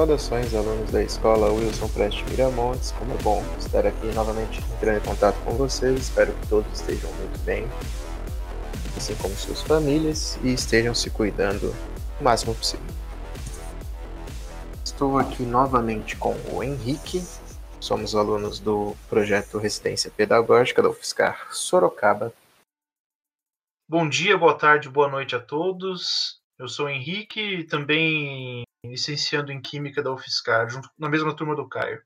Saudações, alunos da escola Wilson Preste Miramontes. Como é bom estar aqui novamente entrando em contato com vocês. Espero que todos estejam muito bem, assim como suas famílias, e estejam se cuidando o máximo possível. Estou aqui novamente com o Henrique. Somos alunos do projeto Residência Pedagógica da UFSCar Sorocaba. Bom dia, boa tarde, boa noite a todos. Eu sou o Henrique, também licenciando em Química da UFSCar, junto, na mesma turma do Caio.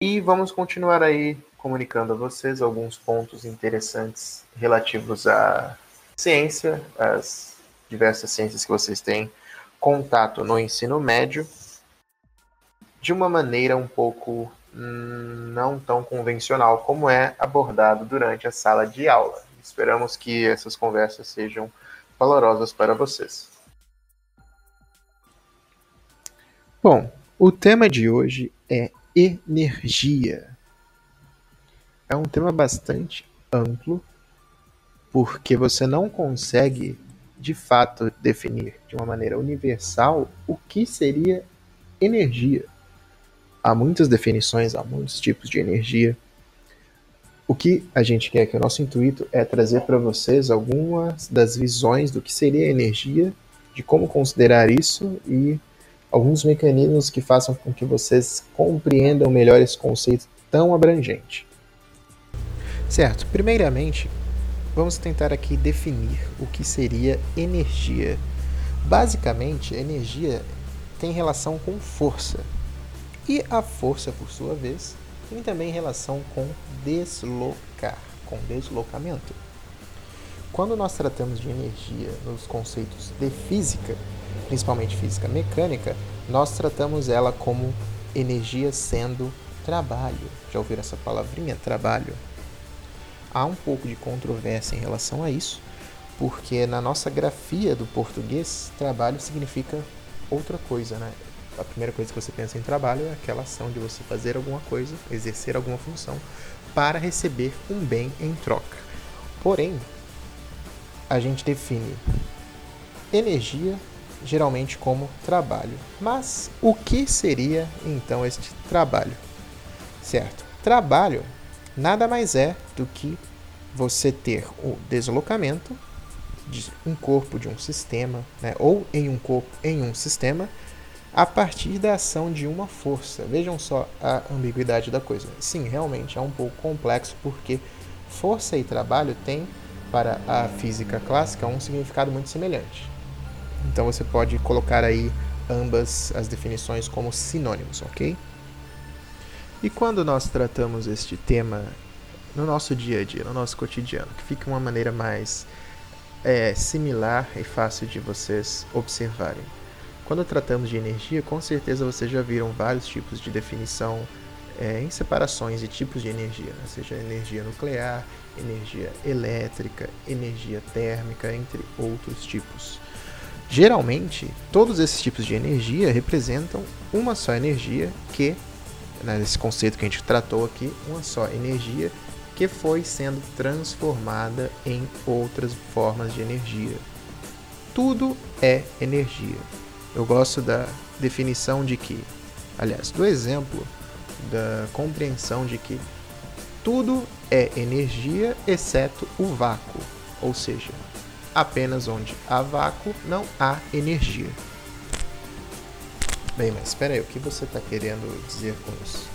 E vamos continuar aí comunicando a vocês alguns pontos interessantes relativos à ciência, às diversas ciências que vocês têm contato no ensino médio, de uma maneira um pouco hum, não tão convencional como é abordado durante a sala de aula. Esperamos que essas conversas sejam valorosas para vocês. Bom, o tema de hoje é energia. É um tema bastante amplo, porque você não consegue de fato definir de uma maneira universal o que seria energia. Há muitas definições, há muitos tipos de energia. O que a gente quer que o nosso intuito é trazer para vocês algumas das visões do que seria energia, de como considerar isso e alguns mecanismos que façam com que vocês compreendam melhor esse conceito tão abrangente. Certo, primeiramente, vamos tentar aqui definir o que seria energia. Basicamente, energia tem relação com força. E a força, por sua vez, tem também relação com deslocar, com deslocamento. Quando nós tratamos de energia nos conceitos de física, principalmente física mecânica, nós tratamos ela como energia sendo trabalho. Já ouviram essa palavrinha, trabalho? Há um pouco de controvérsia em relação a isso, porque na nossa grafia do português, trabalho significa outra coisa, né? A primeira coisa que você pensa em trabalho é aquela ação de você fazer alguma coisa, exercer alguma função para receber um bem em troca. Porém, a gente define energia geralmente como trabalho. Mas o que seria então este trabalho? Certo? Trabalho nada mais é do que você ter o deslocamento de um corpo de um sistema, né, ou em um corpo em um sistema, a partir da ação de uma força. Vejam só a ambiguidade da coisa. Sim, realmente é um pouco complexo porque força e trabalho têm para a física clássica um significado muito semelhante. Então você pode colocar aí ambas as definições como sinônimos, ok? E quando nós tratamos este tema no nosso dia a dia, no nosso cotidiano, que fica uma maneira mais é, similar e fácil de vocês observarem. Quando tratamos de energia, com certeza vocês já viram vários tipos de definição é, em separações e tipos de energia, né? seja energia nuclear, energia elétrica, energia térmica, entre outros tipos. Geralmente, todos esses tipos de energia representam uma só energia que, né, nesse conceito que a gente tratou aqui, uma só energia que foi sendo transformada em outras formas de energia. Tudo é energia. Eu gosto da definição de que, aliás, do exemplo da compreensão de que tudo é energia exceto o vácuo, ou seja, apenas onde há vácuo não há energia. Bem, mas espera aí, o que você está querendo dizer com isso?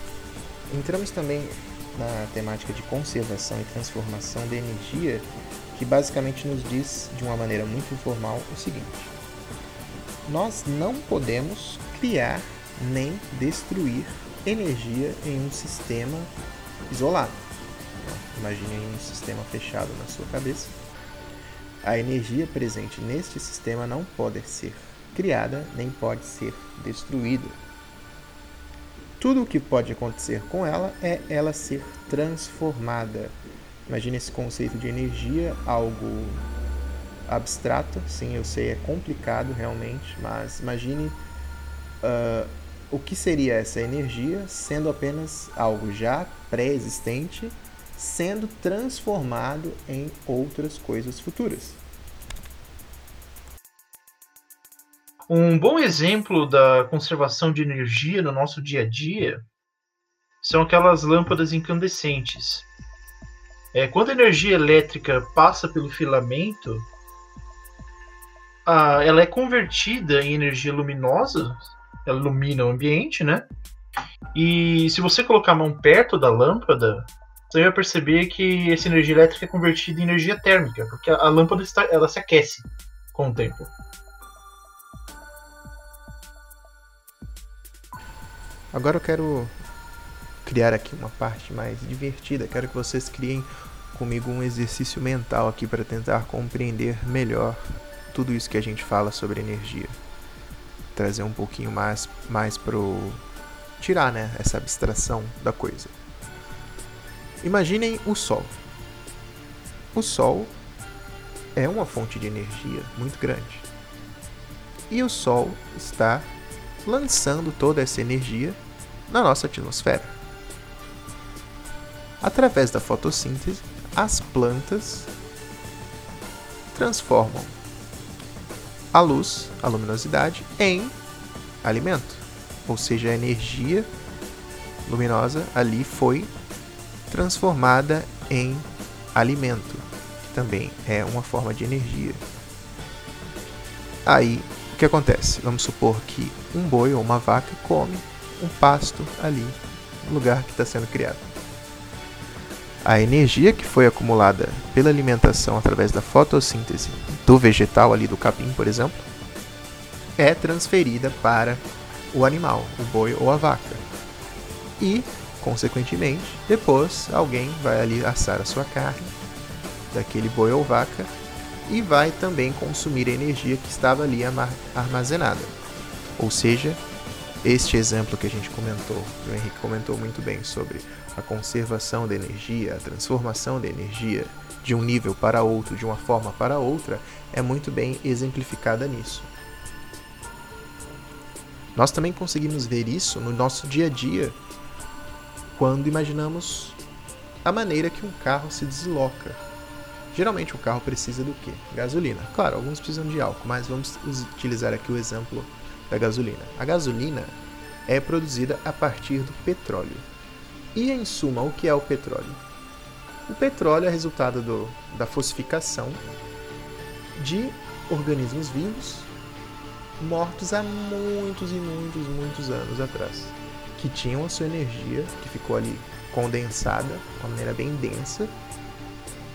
Entramos também na temática de conservação e transformação da energia, que basicamente nos diz de uma maneira muito informal o seguinte: nós não podemos criar nem destruir energia em um sistema isolado. Imagine um sistema fechado na sua cabeça a energia presente neste sistema não pode ser criada nem pode ser destruída. Tudo o que pode acontecer com ela é ela ser transformada. Imagine esse conceito de energia, algo abstrato. Sim, eu sei, é complicado realmente, mas imagine uh, o que seria essa energia sendo apenas algo já pré-existente sendo transformado em outras coisas futuras. Um bom exemplo da conservação de energia no nosso dia a dia são aquelas lâmpadas incandescentes. É, quando a energia elétrica passa pelo filamento, a, ela é convertida em energia luminosa, ela ilumina o ambiente, né? E se você colocar a mão perto da lâmpada, você vai perceber que essa energia elétrica é convertida em energia térmica, porque a, a lâmpada está, ela se aquece com o tempo. Agora eu quero criar aqui uma parte mais divertida. Quero que vocês criem comigo um exercício mental aqui para tentar compreender melhor tudo isso que a gente fala sobre energia. Trazer um pouquinho mais mais pro tirar, né, essa abstração da coisa. Imaginem o Sol. O Sol é uma fonte de energia muito grande. E o Sol está lançando toda essa energia na nossa atmosfera. Através da fotossíntese, as plantas transformam a luz, a luminosidade, em alimento. Ou seja, a energia luminosa ali foi transformada em alimento, que também é uma forma de energia. Aí, o que acontece? Vamos supor que um boi ou uma vaca come um pasto ali, no lugar que está sendo criado. A energia que foi acumulada pela alimentação através da fotossíntese do vegetal ali do capim, por exemplo, é transferida para o animal, o boi ou a vaca. E Consequentemente, depois alguém vai ali assar a sua carne daquele boi ou vaca e vai também consumir a energia que estava ali armazenada. Ou seja, este exemplo que a gente comentou, o Henrique comentou muito bem sobre a conservação da energia, a transformação da energia de um nível para outro, de uma forma para outra, é muito bem exemplificada nisso. Nós também conseguimos ver isso no nosso dia a dia quando imaginamos a maneira que um carro se desloca. Geralmente o carro precisa do que? Gasolina. Claro, alguns precisam de álcool, mas vamos utilizar aqui o exemplo da gasolina. A gasolina é produzida a partir do petróleo. E em suma, o que é o petróleo? O petróleo é resultado do, da fossificação de organismos vivos mortos há muitos e muitos, muitos anos atrás que tinham a sua energia, que ficou ali condensada de uma maneira bem densa.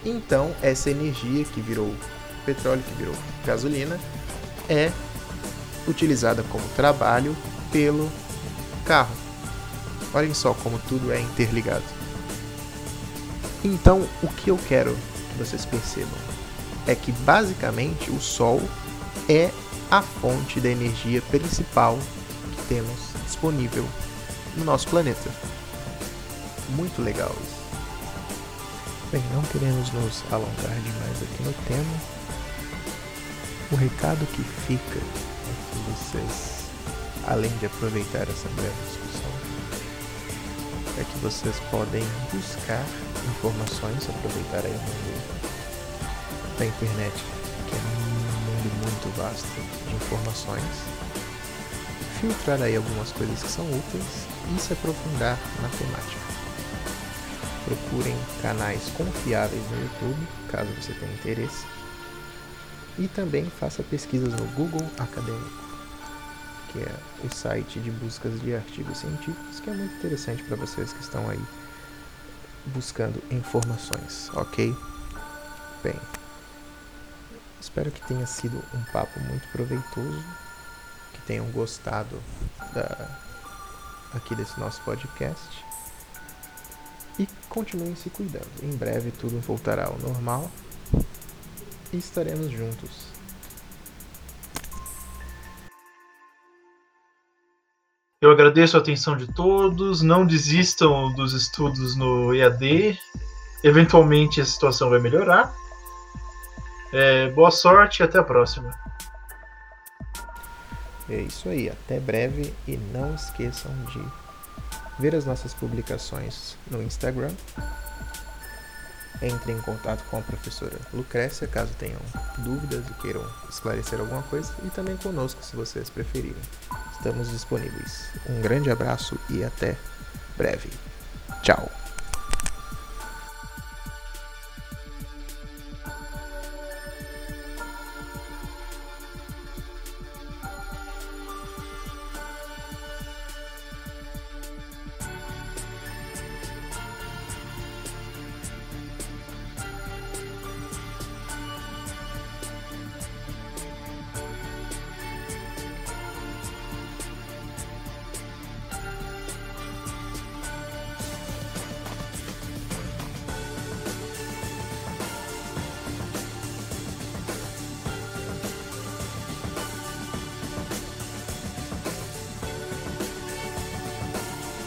Então, essa energia que virou petróleo, que virou gasolina, é utilizada como trabalho pelo carro. Olhem só como tudo é interligado. Então, o que eu quero que vocês percebam é que basicamente o Sol é a fonte da energia principal que temos disponível no nosso planeta. Muito legal isso. Bem, não queremos nos alongar demais aqui no tema. O recado que fica é que vocês, além de aproveitar essa breve discussão, é que vocês podem buscar informações, aproveitar aí o mundo da internet, que é um mundo muito vasto de informações filtrar aí algumas coisas que são úteis e se aprofundar na temática. Procurem canais confiáveis no YouTube, caso você tenha interesse. E também faça pesquisas no Google Acadêmico, que é o site de buscas de artigos científicos, que é muito interessante para vocês que estão aí buscando informações, ok? Bem, espero que tenha sido um papo muito proveitoso tenham gostado da, aqui desse nosso podcast. E continuem se cuidando. Em breve tudo voltará ao normal e estaremos juntos. Eu agradeço a atenção de todos. Não desistam dos estudos no EAD. Eventualmente a situação vai melhorar. É, boa sorte e até a próxima. É isso aí, até breve e não esqueçam de ver as nossas publicações no Instagram entre em contato com a professora Lucrécia caso tenham dúvidas e queiram esclarecer alguma coisa e também conosco se vocês preferirem. Estamos disponíveis. Um grande abraço e até breve. Tchau.